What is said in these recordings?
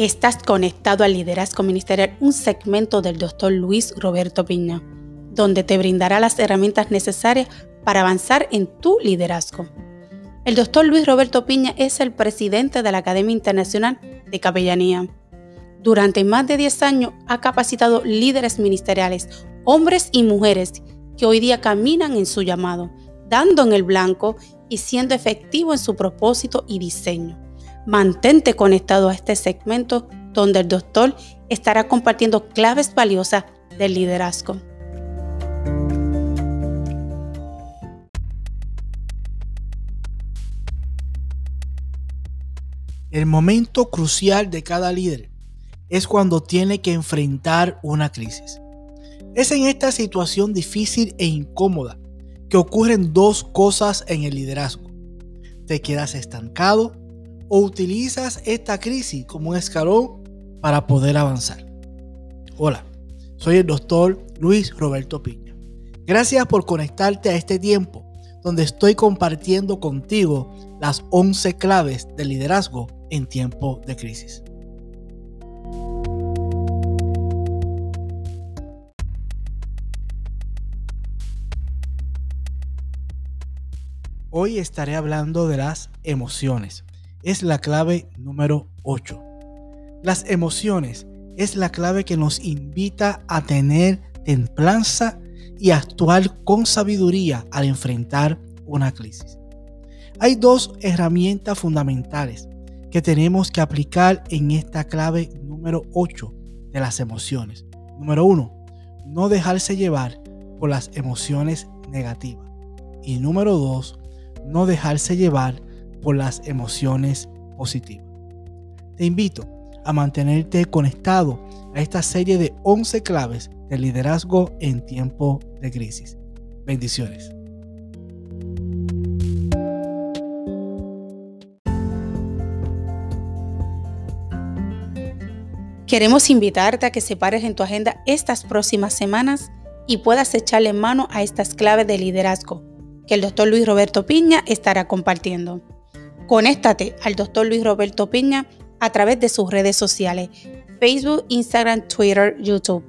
Estás conectado al liderazgo ministerial, un segmento del doctor Luis Roberto Piña, donde te brindará las herramientas necesarias para avanzar en tu liderazgo. El doctor Luis Roberto Piña es el presidente de la Academia Internacional de Capellanía. Durante más de 10 años ha capacitado líderes ministeriales, hombres y mujeres, que hoy día caminan en su llamado, dando en el blanco y siendo efectivo en su propósito y diseño. Mantente conectado a este segmento donde el doctor estará compartiendo claves valiosas del liderazgo. El momento crucial de cada líder es cuando tiene que enfrentar una crisis. Es en esta situación difícil e incómoda que ocurren dos cosas en el liderazgo. Te quedas estancado o utilizas esta crisis como un escalón para poder avanzar. Hola, soy el doctor Luis Roberto Piña. Gracias por conectarte a este tiempo donde estoy compartiendo contigo las 11 claves del liderazgo en tiempo de crisis. Hoy estaré hablando de las emociones. Es la clave número 8. Las emociones es la clave que nos invita a tener templanza y actuar con sabiduría al enfrentar una crisis. Hay dos herramientas fundamentales que tenemos que aplicar en esta clave número 8 de las emociones. Número 1. No dejarse llevar por las emociones negativas. Y número 2. No dejarse llevar por las emociones positivas. Te invito a mantenerte conectado a esta serie de 11 claves de liderazgo en tiempo de crisis. Bendiciones. Queremos invitarte a que separes en tu agenda estas próximas semanas y puedas echarle mano a estas claves de liderazgo que el doctor Luis Roberto Piña estará compartiendo. Conéctate al Dr. Luis Roberto Piña a través de sus redes sociales, Facebook, Instagram, Twitter, YouTube,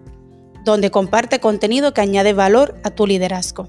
donde comparte contenido que añade valor a tu liderazgo.